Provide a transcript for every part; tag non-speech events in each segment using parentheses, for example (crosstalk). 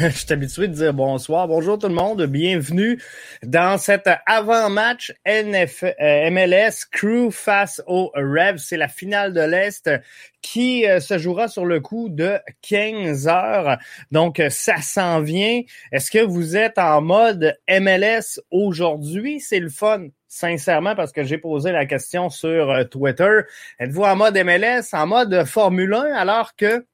(laughs) je suis habitué de dire bonsoir. Bonjour tout le monde. Bienvenue dans cet avant-match NF, euh, MLS Crew face aux Revs. C'est la finale de l'Est qui euh, se jouera sur le coup de 15 heures. Donc, ça s'en vient. Est-ce que vous êtes en mode MLS aujourd'hui? C'est le fun sincèrement, parce que j'ai posé la question sur euh, Twitter. Êtes-vous en mode MLS, en mode Formule 1, alors que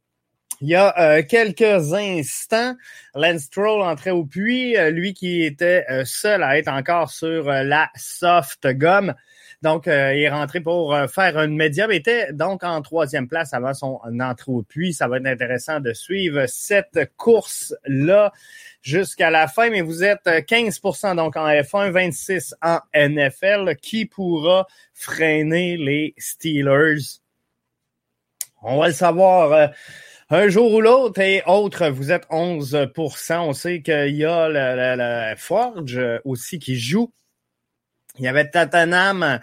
il y a euh, quelques instants, Lance Stroll entrait au puits, euh, lui qui était euh, seul à être encore sur la soft gum. Donc, il est rentré pour faire une médium, était donc en troisième place avant son entrée au puits. Ça va être intéressant de suivre cette course-là jusqu'à la fin, mais vous êtes 15% donc en F1, 26 en NFL. Qui pourra freiner les Steelers? On va le savoir un jour ou l'autre et autre, vous êtes 11% On sait qu'il y a la, Forge aussi qui joue. Il y avait Tatanam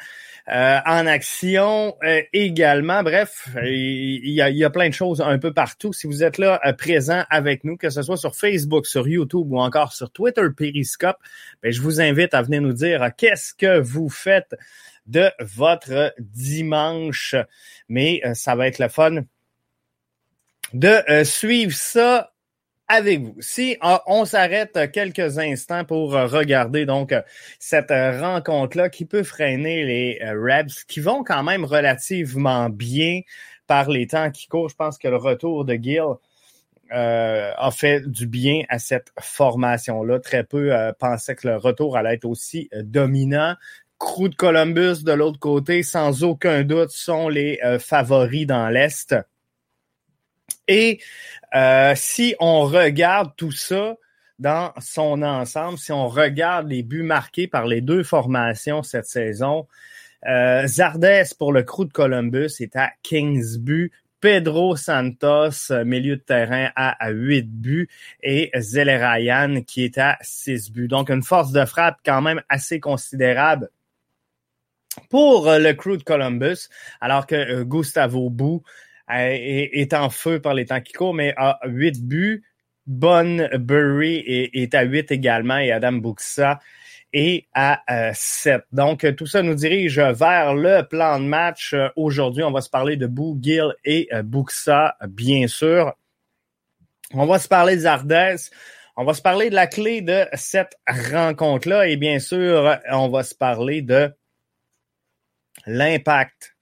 euh, en action euh, également. Bref, il y, a, il y, plein de choses un peu partout. Si vous êtes là euh, présent avec nous, que ce soit sur Facebook, sur YouTube ou encore sur Twitter Periscope, ben, je vous invite à venir nous dire qu'est-ce que vous faites de votre dimanche? Mais ça va être le fun de euh, suivre ça avec vous. Si euh, on s'arrête quelques instants pour euh, regarder donc cette rencontre-là qui peut freiner les Rebs qui vont quand même relativement bien par les temps qui courent. Je pense que le retour de Gill a fait du bien à cette formation-là. Très peu pensaient que le retour allait être aussi dominant. Crew de Columbus de l'autre côté, sans aucun doute, sont les favoris dans l'Est. Et euh, si on regarde tout ça dans son ensemble, si on regarde les buts marqués par les deux formations cette saison, euh, Zardes pour le crew de Columbus est à 15 buts. Pedro Santos, milieu de terrain, à 8 buts et Ryan qui est à 6 buts. Donc, une force de frappe quand même assez considérable pour le crew de Columbus, alors que euh, Gustavo Bou est, en feu par les temps qui courent, mais a 8 buts. Bonne Burry est, à 8 également et Adam Buxa est à 7. Euh, Donc, tout ça nous dirige vers le plan de match. Aujourd'hui, on va se parler de Bou, Gill et euh, Buxa, bien sûr. On va se parler des Ardès. On va se parler de la clé de cette rencontre-là et bien sûr, on va se parler de l'impact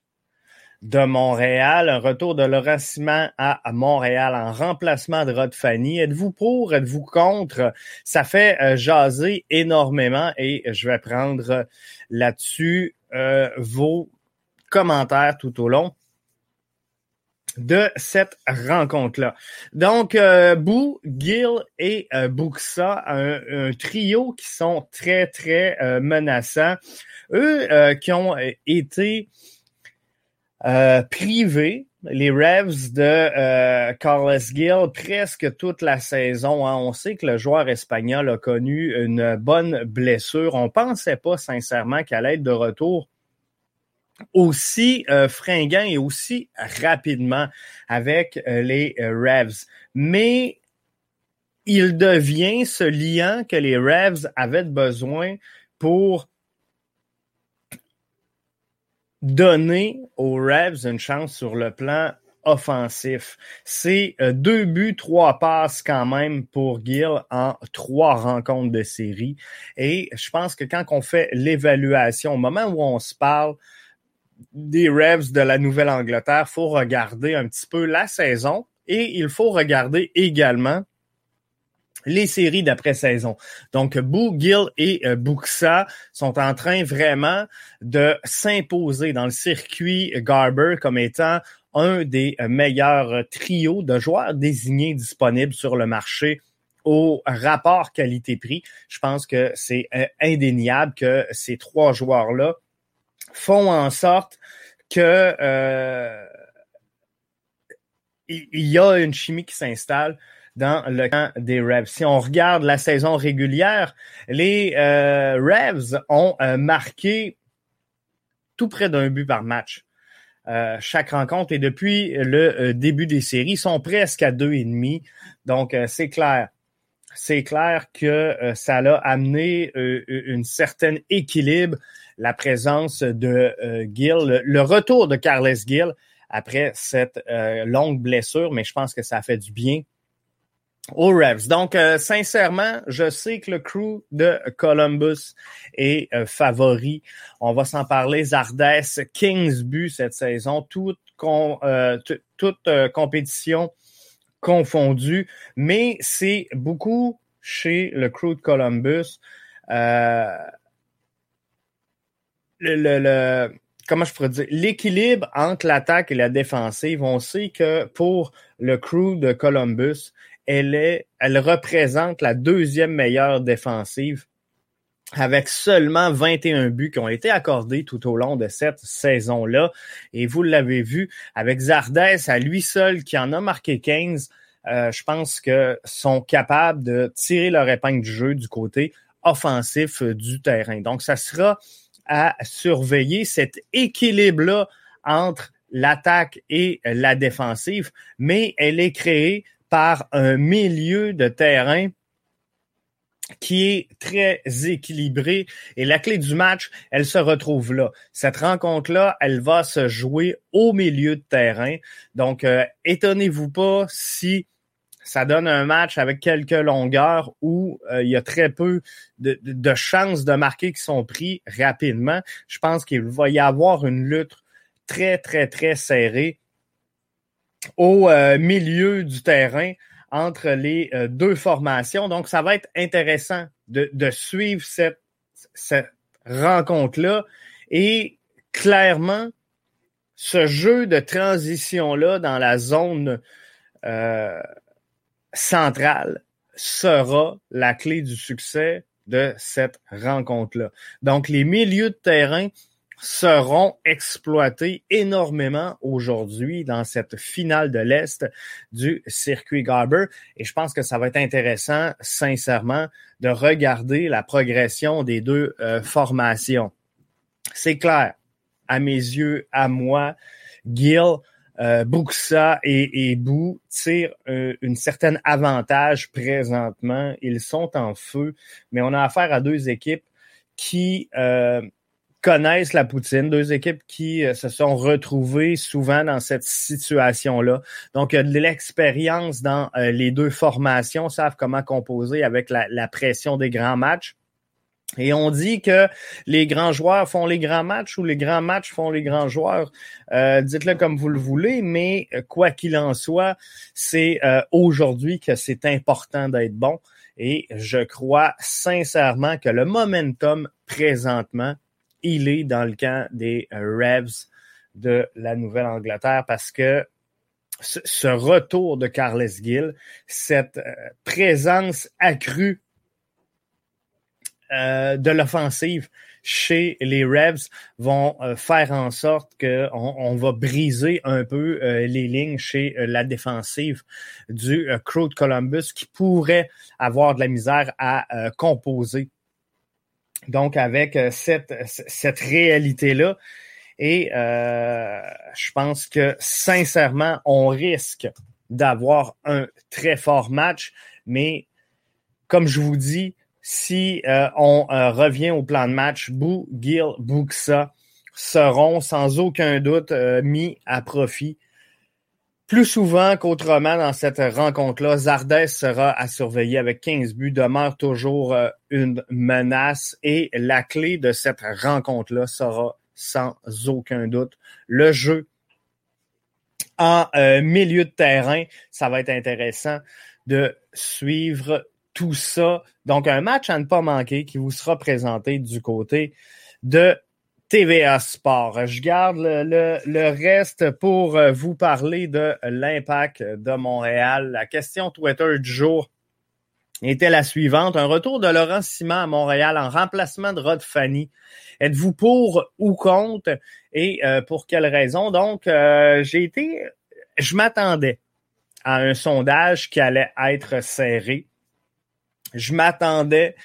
de Montréal, un retour de Laurent Simon à Montréal en remplacement de Rod Fanny. Êtes-vous pour, êtes-vous contre? Ça fait euh, jaser énormément et je vais prendre là-dessus euh, vos commentaires tout au long de cette rencontre-là. Donc, euh, Bou, Gill et euh, Buxa, un, trio qui sont très, très menaçants. Eux qui ont été euh, privé, les Revs de euh, Carlos Gil presque toute la saison. Hein. On sait que le joueur espagnol a connu une bonne blessure. On pensait pas sincèrement qu'elle allait être de retour aussi euh, fringant et aussi rapidement avec euh, les Revs. Mais il devient ce lien que les Revs avaient besoin pour donner aux Revs une chance sur le plan offensif. C'est euh, deux buts, trois passes quand même pour Gill en trois rencontres de série. Et je pense que quand on fait l'évaluation, au moment où on se parle des Revs de la Nouvelle-Angleterre, faut regarder un petit peu la saison et il faut regarder également les séries d'après-saison. Donc, Boo, Gill et euh, Buxa sont en train vraiment de s'imposer dans le circuit Garber comme étant un des euh, meilleurs trios de joueurs désignés disponibles sur le marché au rapport qualité-prix. Je pense que c'est euh, indéniable que ces trois joueurs-là font en sorte que il y a une chimie qui s'installe dans le camp des Revs. Si on regarde la saison régulière, les euh, Revs ont euh, marqué tout près d'un but par match. Euh, chaque rencontre et depuis le début des séries sont presque à deux et demi. Donc c'est clair, c'est clair que ça a amené une certaine équilibre, la présence de Gill, le, retour de Carles Gill après cette longue blessure, mais je pense que ça a fait du bien aux Revs. Donc, euh, sincèrement, je sais que le crew de Columbus est euh, favori. On va s'en parler. Zardes, 15 buts cette saison, toute, euh, compétition confondue. Mais c'est beaucoup chez le crew de Columbus. le, le, comment je pourrais dire, l'équilibre entre l'attaque et la défensive, on sait que pour le crew de Columbus, elle représente la deuxième meilleure défensive avec seulement 21 buts qui ont été accordés tout au long de cette saison-là. Et vous l'avez vu, avec Zardès à lui seul qui en a marqué 15, euh, je pense que sont capables de tirer leur épingle du jeu du côté offensif du terrain. Donc, ça sera à surveiller cet équilibre-là entre l'attaque et la défensive, mais elle est créée par un milieu de terrain qui est très équilibré. Et la clé du match, elle se retrouve là. Cette rencontre-là, elle va se jouer au milieu de terrain. Donc, euh, étonnez-vous pas si ça donne un match avec quelques longueurs où euh, il y a très peu de, de, chances de marquer qui sont pris rapidement. Je pense qu'il va y avoir une lutte très, très, très serrée au euh, milieu du terrain entre les euh, deux formations. Donc, ça va être intéressant de, suivre cette, cette rencontre-là. Et clairement, ce jeu de transition-là dans la zone euh, centrale sera la clé du succès de cette rencontre-là. Donc, les milieux de terrain seront exploités énormément aujourd'hui dans cette finale de l'Est du circuit Garber. Et je pense que ça va être intéressant, sincèrement, de regarder la progression des deux euh, formations. C'est clair, à mes yeux, à moi, Gil, euh, Buxa et, et Bou tirent euh, une certaine avantage présentement. Ils sont en feu, mais on a affaire à deux équipes qui euh, connaissent la poutine, deux équipes qui euh, se sont retrouvées souvent dans cette situation-là. Donc, il y a de l'expérience dans euh, les deux formations, savent comment composer avec la, la, pression des grands matchs. Et on dit que les grands joueurs font les grands matchs ou les grands matchs font les grands joueurs. Euh, dites-le comme vous le voulez, mais quoi qu'il en soit, c'est aujourd'hui que c'est important d'être bon. Et je crois sincèrement que le momentum présentement il est dans le camp des euh, Revs de la Nouvelle-Angleterre parce que ce retour de Carles Gill, cette euh, présence accrue euh, de l'offensive chez les Revs vont faire en sorte qu'on on va briser un peu les lignes chez la défensive du Crew de Columbus qui pourrait avoir de la misère à composer donc, avec euh, cette, cette réalité-là, et euh, je pense que sincèrement, on risque d'avoir un très fort match, mais comme je vous dis, si euh, on revient au plan de match, Bou, Gil, Buxa seront sans aucun doute mis à profit plus souvent qu'autrement dans cette rencontre-là, Zardes sera à surveiller avec 15 buts, demeure toujours euh, une menace et la clé de cette rencontre-là sera sans aucun doute le jeu en euh, milieu de terrain. Ça va être intéressant de suivre tout ça. Donc, un match à ne pas manquer qui vous sera présenté du côté de TVA Sport. Je garde le, reste pour euh, vous parler de l'impact de Montréal. La question Twitter du jour était la suivante. Un retour de Laurent Simon à Montréal en remplacement de Rod Fanny. Êtes-vous pour ou contre? Et euh, pour quelle raison? Donc, euh, j'ai été, je m'attendais à un sondage qui allait être serré. Je m'attendais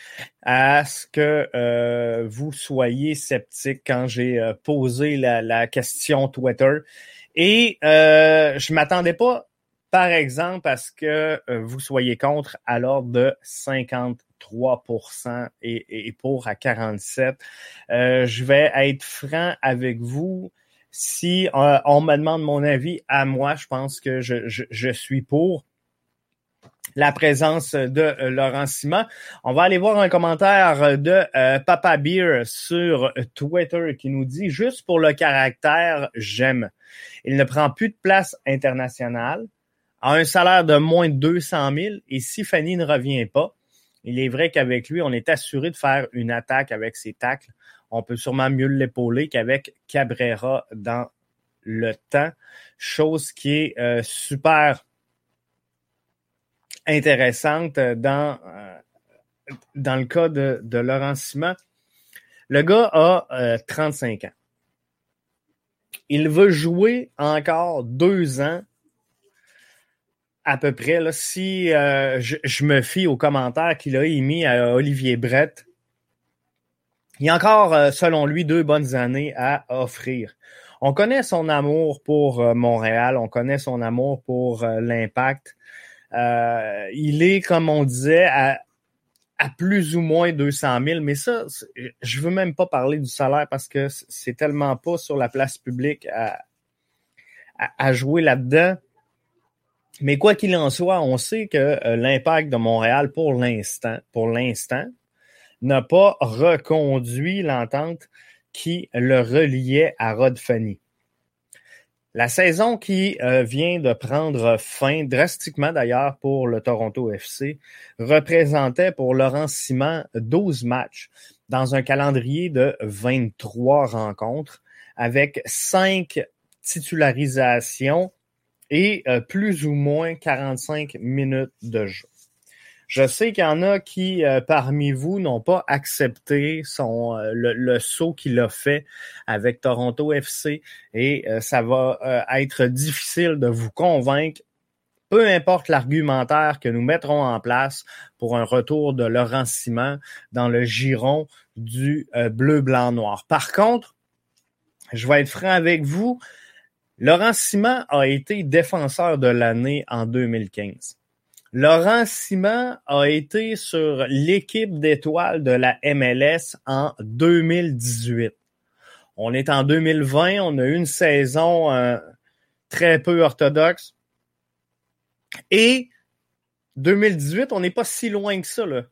à ce que euh, vous soyez sceptique quand j'ai euh, posé la, la, question Twitter. Et euh, je m'attendais pas, par exemple, à ce que euh, vous soyez contre à l'ordre de 53 et, et, pour à 47. je vais être franc avec vous si euh, on me demande mon avis à moi, je pense que je, je, je suis pour la présence de euh, Laurent Simon. On va aller voir un commentaire de euh, Papa Beer sur Twitter qui nous dit juste pour le caractère, j'aime. Il ne prend plus de place internationale, a un salaire de moins de 200 000 et si Fanny ne revient pas, il est vrai qu'avec lui, on est assuré de faire une attaque avec ses tacles on peut sûrement mieux l'épauler qu'avec Cabrera dans le temps, chose qui est euh, super intéressante dans, euh, dans le cas de, Laurent Simon. Le gars a 35 euh, ans. Il veut jouer encore deux ans à peu près. Là, si je, me fie aux commentaires qu'il a émis à Olivier Brett il y a encore, euh, selon lui, deux bonnes années à offrir. On connaît son amour pour euh, Montréal, on connaît son amour pour euh, il est, comme on disait, à, plus ou moins 200 000, mais ça, je veux même pas parler du salaire parce que c'est tellement pas sur la place publique à, à jouer là-dedans. Mais quoi qu'il en soit, on sait que l'impact de Montréal, pour l'instant, pour l'instant, n'a pas reconduit l'entente qui le reliait à Rod Fanny. La saison qui euh, vient de prendre fin drastiquement d'ailleurs pour le Toronto FC représentait pour Laurent Simon 12 matchs dans un calendrier de 23 rencontres avec 5 titularisations et euh, plus ou moins 45 minutes de jeu. Je sais qu'il y en a qui, euh, parmi vous, n'ont pas accepté son euh, le, saut qu'il a fait avec Toronto FC et euh, ça va être difficile de vous convaincre peu importe l'argumentaire que nous mettrons en place pour un retour de Laurent Simon dans le giron du bleu, blanc, noir. Par contre, je vais être franc avec vous, Laurent Simon a été défenseur de l'année en 2015. Laurent Simon a été sur l'équipe d'étoiles de la MLS en 2018. On est en 2020, on a eu une saison euh, très peu orthodoxe. Et 2018, on n'est pas si loin que ça. Là.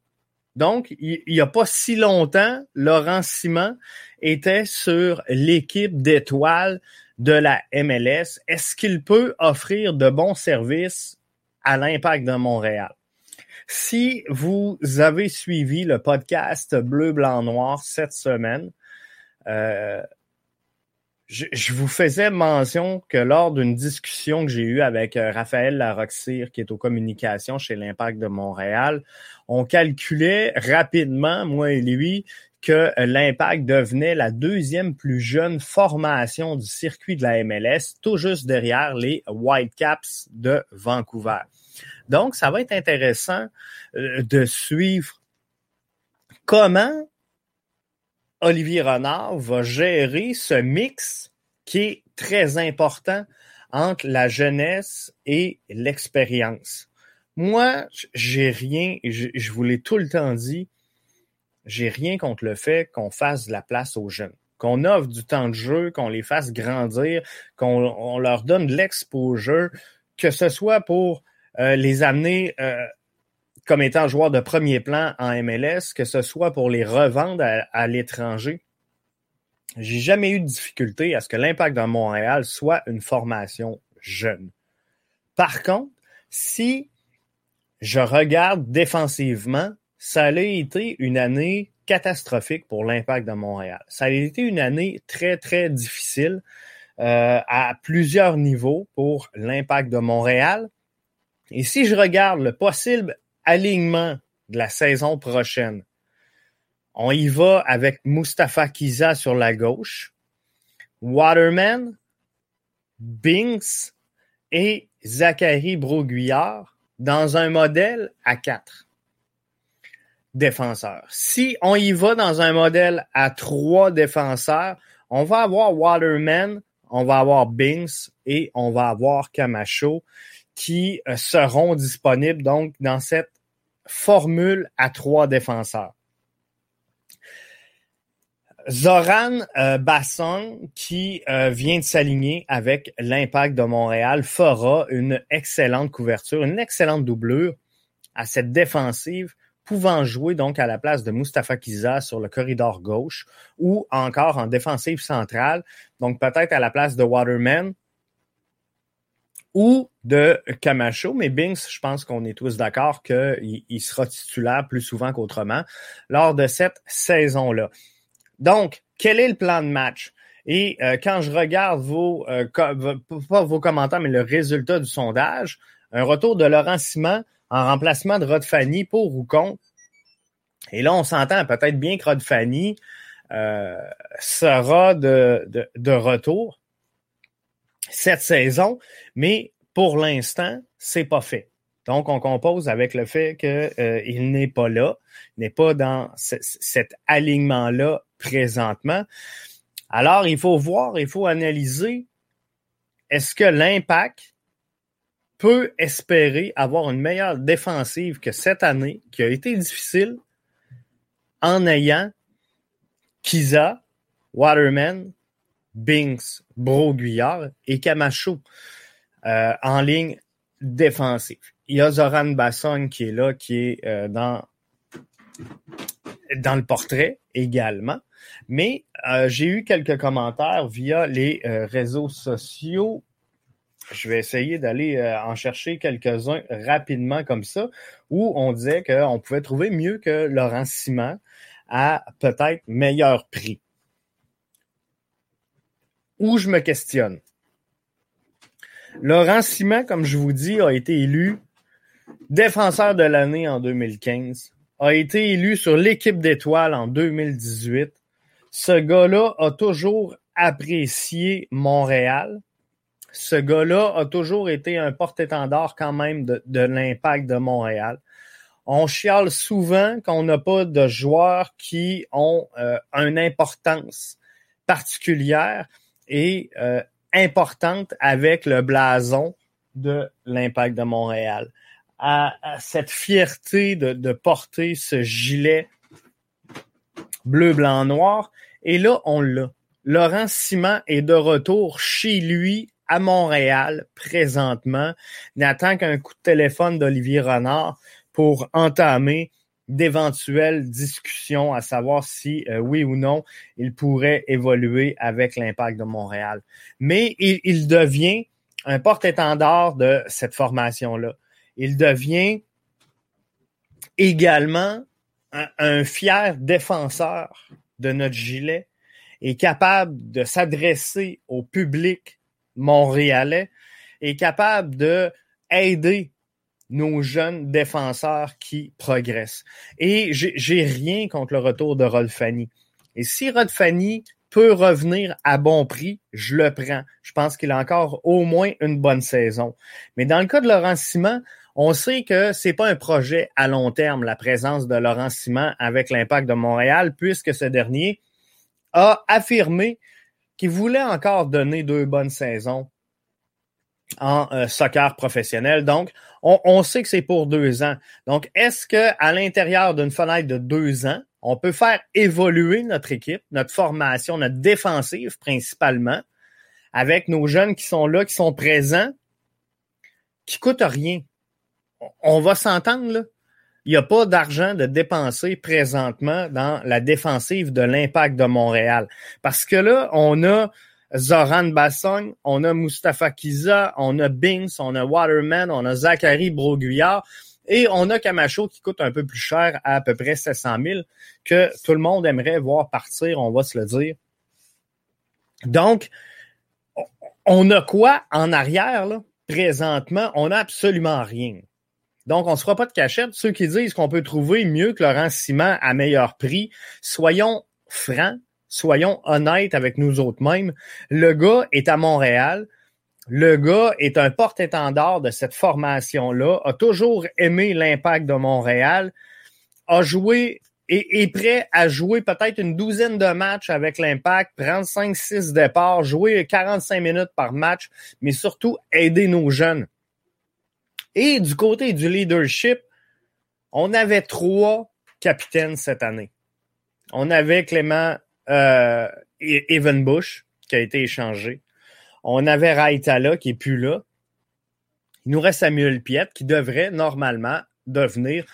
Donc, il n'y a pas si longtemps, Laurent Simon était sur l'équipe d'étoiles de la MLS. Est-ce qu'il peut offrir de bons services à l'impact de Montréal. Si vous avez suivi le podcast Bleu, Blanc, Noir cette semaine, euh, je, vous faisais mention que lors d'une discussion que j'ai eue avec euh, Raphaël Laroxir, qui est aux communications chez l'Impact de Montréal, on calculait rapidement, moi et lui, que l'Impact devenait la deuxième plus jeune formation du circuit de la MLS, tout juste derrière les Whitecaps de Vancouver. Donc, ça va être intéressant euh, de suivre comment Olivier Renard va gérer ce mix qui est très important entre la jeunesse et l'expérience. Moi, j'ai rien, je, je vous l'ai tout le temps dit, j'ai rien contre le fait qu'on fasse de la place aux jeunes, qu'on offre du temps de jeu, qu'on les fasse grandir, qu'on leur donne de l'exposure, que ce soit pour euh, les amener euh, comme étant joueurs de premier plan en MLS, que ce soit pour les revendre à, à l'étranger. J'ai jamais eu de difficulté à ce que l'impact de Montréal soit une formation jeune. Par contre, si je regarde défensivement, ça a été une année catastrophique pour l'impact de Montréal. Ça a été une année très, très difficile euh, à plusieurs niveaux pour l'impact de Montréal. Et si je regarde le possible alignement de la saison prochaine, on y va avec Mustafa Kiza sur la gauche, Waterman, Binks et Zachary Broguillard dans un modèle à quatre défenseurs. Si on y va dans un modèle à trois défenseurs, on va avoir Waterman, on va avoir Binks et on va avoir Camacho qui euh, seront disponibles donc dans cette formule à trois défenseurs. Zoran euh, qui euh, vient de s'aligner avec l'Impact de Montréal, fera une excellente couverture, une excellente doublure à cette défensive, pouvant jouer donc à la place de Mustafa Kiza sur le corridor gauche ou encore en défensive centrale, donc peut-être à la place de Waterman ou de Camacho, mais Binks, je pense qu'on est tous d'accord qu'il il sera titulaire plus souvent qu'autrement lors de cette saison-là. Donc, quel est le plan de match? Et euh, quand je regarde vos, euh, pas vos commentaires, mais le résultat du sondage, un retour de Laurent Simon en remplacement de Rod Fanny pour ou contre. Et là, on s'entend peut-être bien que Rod Fanny euh, sera de, de, retour cette saison, mais pour l'instant, c'est pas fait. Donc, on compose avec le fait qu'il euh, n'est pas là, n'est pas dans cet alignement-là présentement. Alors, il faut voir, il faut analyser, est-ce que l'impact peut espérer avoir une meilleure défensive que cette année, qui a été difficile, en ayant Kiza, Waterman, Binks, Broguillard et Camacho euh, en ligne défensive. Il y a Zoran Basson qui est là, qui est euh, dans, dans le portrait également. Mais euh, j'ai eu quelques commentaires via les réseaux sociaux. Je vais essayer d'aller en chercher quelques-uns rapidement comme ça, où on disait qu'on pouvait trouver mieux que Laurent Simon à peut-être meilleur prix. Où je me questionne. Laurent Simon, comme je vous dis, a été élu défenseur de l'année en 2015, a été élu sur l'équipe d'étoiles en 2018. Ce gars-là a toujours apprécié Montréal. Ce gars-là a toujours été un porte-étendard quand même de, l'impact de Montréal. On chiale souvent qu'on n'a pas de joueurs qui ont euh, une importance particulière et euh, importante avec le blason de l'impact de Montréal à, cette fierté de, porter ce gilet bleu, blanc, noir. Et là, on l'a. Laurent Simon est de retour chez lui à Montréal présentement. N'attend qu'un coup de téléphone d'Olivier Renard pour entamer d'éventuelles discussions à savoir si euh, oui ou non il pourrait évoluer avec l'impact de Montréal. Mais il, il devient un porte-étendard de cette formation-là il devient également un, fier défenseur de notre gilet et capable de s'adresser au public montréalais et capable de aider nos jeunes défenseurs qui progressent. Et j'ai rien contre le retour de Rolfani. Et si Rolfani peut revenir à bon prix, je le prends. Je pense qu'il a encore au moins une bonne saison. Mais dans le cas de Laurent Simon, on sait que c'est pas un projet à long terme, la présence de Laurent Simon avec l'impact de Montréal, puisque ce dernier a affirmé qu'il voulait encore donner deux bonnes saisons en euh, soccer professionnel. Donc, on, sait que c'est pour deux ans. Donc, est-ce que à l'intérieur d'une fenêtre de deux ans, on peut faire évoluer notre équipe, notre formation, notre défensive principalement, avec nos jeunes qui sont là, qui sont présents, qui coûtent rien? On va s'entendre, là. Il n'y a pas d'argent de dépenser présentement dans la défensive de l'impact de Montréal. Parce que là, on a Zoran Basson, on a Mustafa Kiza, on a Binks, on a Waterman, on a Zachary Broguillard et on a Camacho qui coûte un peu plus cher à à peu près 700 000 que tout le monde aimerait voir partir, on va se le dire. Donc, on a quoi en arrière, là? Présentement, on n'a absolument rien. Donc, on ne se fera pas de cachette. Ceux qui disent qu'on peut trouver mieux que Laurent Simon à meilleur prix, soyons francs, soyons honnêtes avec nous autres mêmes. Le gars est à Montréal. Le gars est un porte-étendard de cette formation-là, a toujours aimé l'impact de Montréal, a joué et est prêt à jouer peut-être une douzaine de matchs avec l'impact, prendre 5-6 départs, jouer 45 minutes par match, mais surtout aider nos jeunes. Et du côté du leadership, on avait trois capitaines cette année. On avait Clément euh, Evan Bush, qui a été échangé. On avait Raitala, qui est plus là. Il nous reste Samuel Piet, qui devrait normalement devenir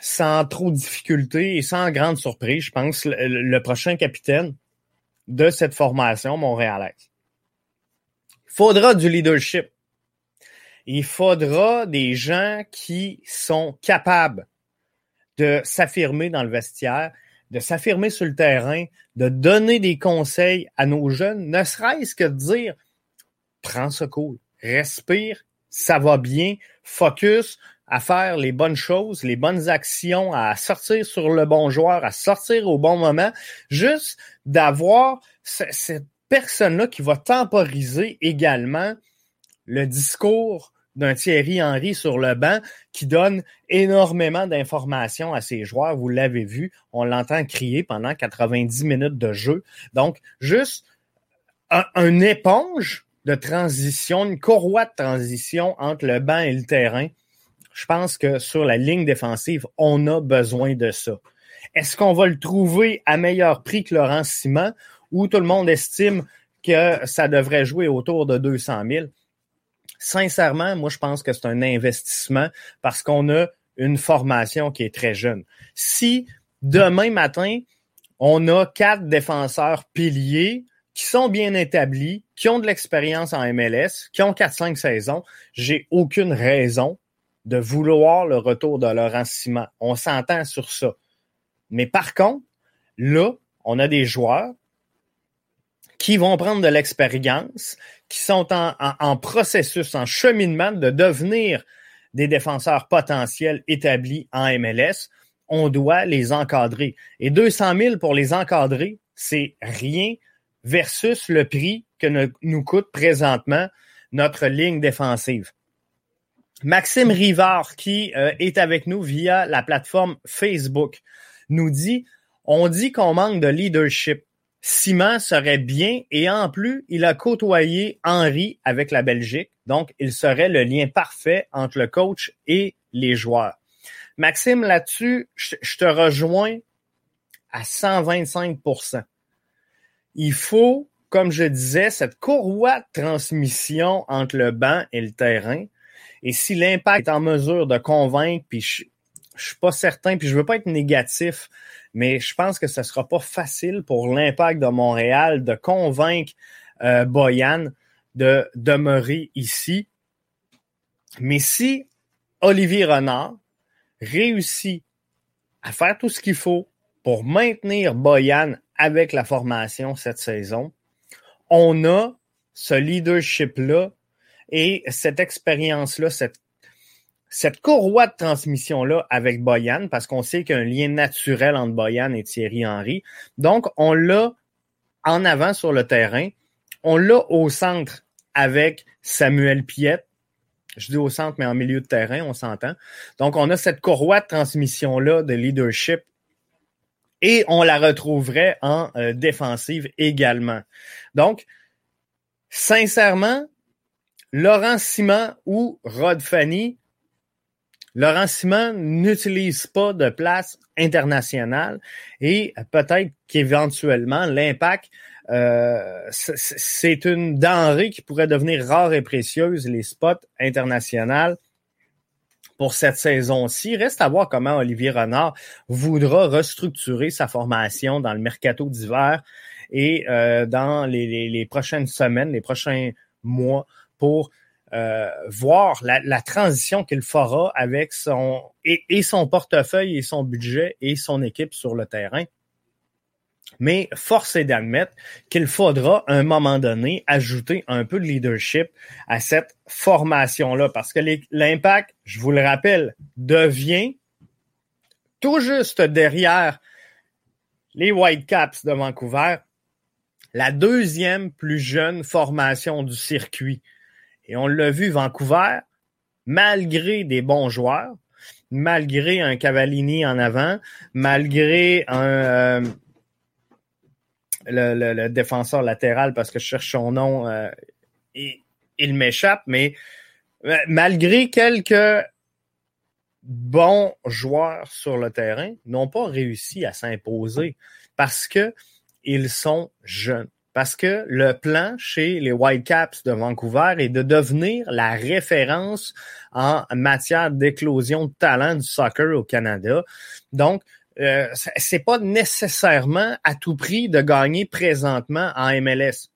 sans trop de difficultés et sans grande surprise, je pense, le, prochain capitaine de cette formation montréalaise. Il faudra du leadership. Il faudra des gens qui sont capables de s'affirmer dans le vestiaire, de s'affirmer sur le terrain, de donner des conseils à nos jeunes, ne serait-ce que de dire prends ce cool, respire, ça va bien, focus, à faire les bonnes choses, les bonnes actions, à sortir sur le bon joueur, à sortir au bon moment, juste d'avoir cette personne-là qui va temporiser également le discours d'un Thierry Henry sur le banc qui donne énormément d'informations à ses joueurs. Vous l'avez vu, on l'entend crier pendant 90 minutes de jeu. Donc, juste un, un éponge de transition, une courroie de transition entre le banc et le terrain je pense que sur la ligne défensive, on a besoin de ça. Est-ce qu'on va le trouver à meilleur prix que Laurent Simon ou tout le monde estime que ça devrait jouer autour de 200 000? Sincèrement, moi, je pense que c'est un investissement parce qu'on a une formation qui est très jeune. Si demain matin, on a quatre défenseurs piliers qui sont bien établis, qui ont de l'expérience en MLS, qui ont 4-5 saisons, j'ai aucune raison de vouloir le retour de Laurent Simon. On s'entend sur ça. Mais par contre, là, on a des joueurs qui vont prendre de l'expérience, qui sont en, processus, en cheminement de devenir des défenseurs potentiels établis en MLS. On doit les encadrer. Et 200 000 pour les encadrer, c'est rien versus le prix que nous coûte présentement notre ligne défensive. Maxime Rivard, qui euh, est avec nous via la plateforme Facebook, nous dit On dit qu'on manque de leadership. Simon serait bien et en plus, il a côtoyé Henri avec la Belgique, donc il serait le lien parfait entre le coach et les joueurs. Maxime, là-dessus, je te rejoins à 125% Il faut, comme je disais, cette courroie de transmission entre le banc et le terrain. Et si l'impact est en mesure de convaincre, puis je, je suis pas certain, puis je veux pas être négatif, mais je pense que ce sera pas facile pour l'impact de Montréal de convaincre euh, Boyan de demeurer ici. Mais si Olivier Renard réussit à faire tout ce qu'il faut pour maintenir Boyan avec la formation cette saison, on a ce leadership-là et cette expérience-là, cette, cette courroie de transmission-là avec Boyan, parce qu'on sait qu'il y a un lien naturel entre Boyan et Thierry Henry. Donc, on l'a en avant sur le terrain. On l'a au centre avec Samuel Piet. Je dis au centre, mais en milieu de terrain, on s'entend. Donc, on a cette courroie de transmission-là de leadership et on la retrouverait en euh, défensive également. Donc, sincèrement, Laurent Simon ou Rod Fanny, Laurent Simon n'utilise pas de place internationale et peut-être qu'éventuellement l'impact euh, c'est une denrée qui pourrait devenir rare et précieuse, les spots internationaux pour cette saison-ci. Reste à voir comment Olivier Renard voudra restructurer sa formation dans le mercato d'hiver et euh, dans les, prochaines semaines, les prochains mois pour euh, voir la, transition qu'il fera avec son et, son portefeuille et son budget et son équipe sur le terrain. Mais force est d'admettre qu'il faudra à un moment donné ajouter un peu de leadership à cette formation-là parce que l'impact, je vous le rappelle, devient tout juste derrière les Whitecaps de Vancouver la deuxième plus jeune formation du circuit. Et on l'a vu, Vancouver, malgré des bons joueurs, malgré un Cavallini en avant, malgré un euh, le, défenseur latéral, parce que je cherche son nom, euh, il m'échappe, mais euh, malgré quelques bons joueurs sur le terrain, n'ont pas réussi à s'imposer parce que ils sont jeunes. Parce que le plan chez les Whitecaps de Vancouver est de devenir la référence en matière d'éclosion de talent du soccer au Canada. Donc, euh, c'est pas nécessairement à tout prix de gagner présentement en MLS.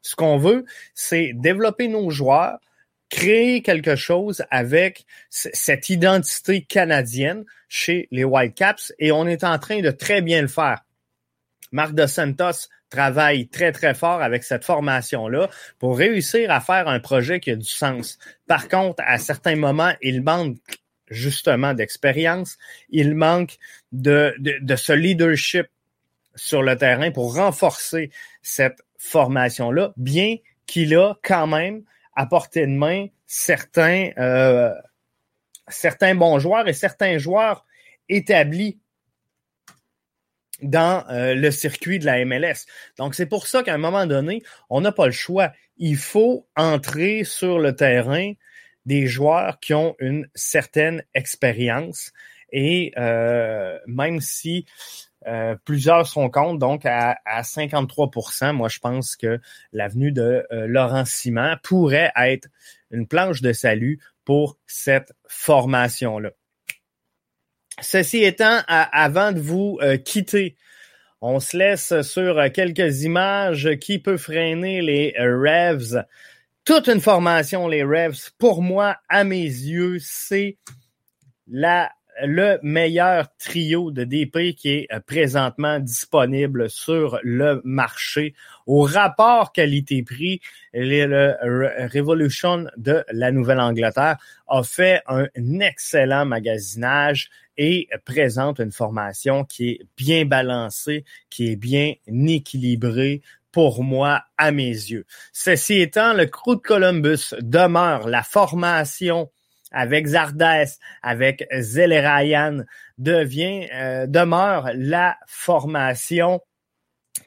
Ce qu'on veut, c'est développer nos joueurs, créer quelque chose avec cette identité canadienne chez les Whitecaps et on est en train de très bien le faire. Marc de Santos travaille très, très fort avec cette formation-là pour réussir à faire un projet qui a du sens. Par contre, à certains moments, il manque justement d'expérience, il manque de, de, de ce leadership sur le terrain pour renforcer cette formation-là, bien qu'il a quand même à portée de main certains, euh, certains bons joueurs et certains joueurs établis dans euh, le circuit de la MLS. Donc, c'est pour ça qu'à un moment donné, on n'a pas le choix. Il faut entrer sur le terrain des joueurs qui ont une certaine expérience. Et euh, même si euh, plusieurs sont contre, donc à, 53% moi je pense que l'avenue de euh, Laurent Simon pourrait être une planche de salut pour cette formation-là. Ceci étant, avant de vous euh, quitter, on se laisse sur quelques images qui peut freiner les Revs. Toute une formation, les Revs, pour moi, à mes yeux, c'est la le meilleur trio de DP qui est euh, présentement disponible sur le marché. Au rapport qualité-prix, le Revolution de la Nouvelle-Angleterre a fait un excellent magasinage et présente une formation qui est bien balancée, qui est bien équilibrée pour moi à mes yeux. Ceci étant, le crew de Columbus demeure la formation avec Zardes, avec Zelerayan, devient, euh, demeure la formation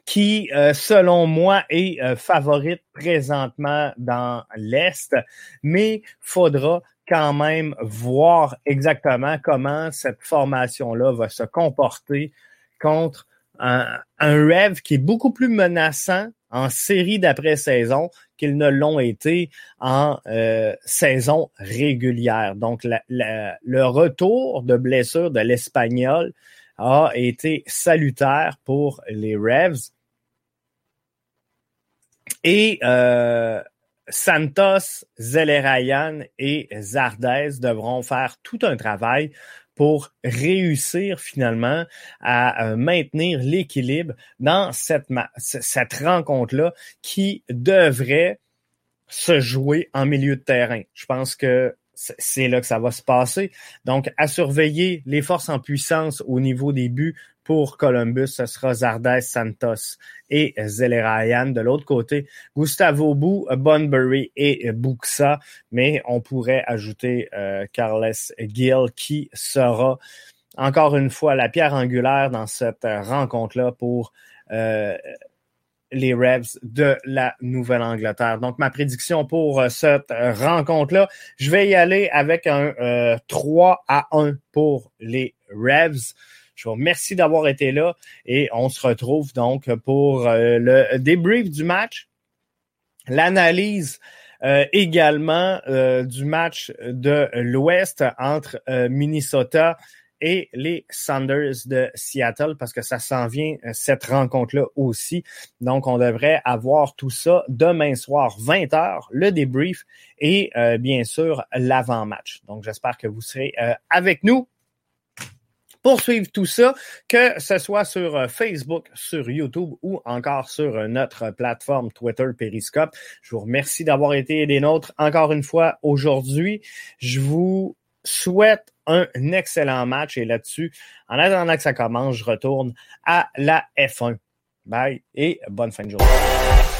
qui, euh, selon moi, est euh, favorite présentement dans l'Est, mais faudra quand même voir exactement comment cette formation-là va se comporter contre un, un rêve qui est beaucoup plus menaçant en série d'après-saison qu'ils ne l'ont été en euh, saison régulière. Donc, le retour de blessure de l'Espagnol a été salutaire pour les Revs. Et euh, Santos, Zelerayan et Zardes devront faire tout un travail pour réussir finalement à euh, maintenir l'équilibre dans cette, cette rencontre-là qui devrait se jouer en milieu de terrain. Je pense que c'est là que ça va se passer. Donc, à surveiller les forces en puissance au niveau des buts pour Columbus, ce sera Zardes Santos et Zelerayan. De l'autre côté, Gustavo Bou, Bunbury et Buxa. Mais on pourrait ajouter euh, Carles Gill qui sera encore une fois la pierre angulaire dans cette rencontre-là pour euh, les Revs de la Nouvelle-Angleterre. Donc, ma prédiction pour euh, cette rencontre-là, je vais y aller avec un 3 à 1 pour les Revs. Je vous remercie d'avoir été là et on se retrouve donc pour euh, le débrief du match, l'analyse euh, également euh, du match de l'Ouest entre Minnesota et les Sanders de Seattle parce que ça s'en vient cette rencontre-là aussi. Donc, on devrait avoir tout ça demain soir, 20h, le débrief et bien sûr l'avant-match. Donc, j'espère que vous serez avec nous poursuivre tout ça, que ce soit sur euh, Facebook, sur YouTube ou encore sur euh, notre plateforme Twitter Periscope. Je vous remercie d'avoir été des nôtres encore une fois aujourd'hui. Je vous souhaite un excellent match et là-dessus, en attendant que ça commence, je retourne à la F1. Bye et bonne fin de journée.